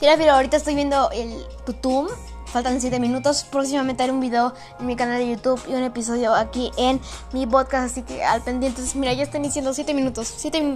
Sí, la pero ahorita estoy viendo el Tutum. Faltan 7 minutos. Próximamente haré un video en mi canal de YouTube y un episodio aquí en mi podcast. Así que al pendiente. Mira, ya están diciendo 7 minutos. 7 minutos.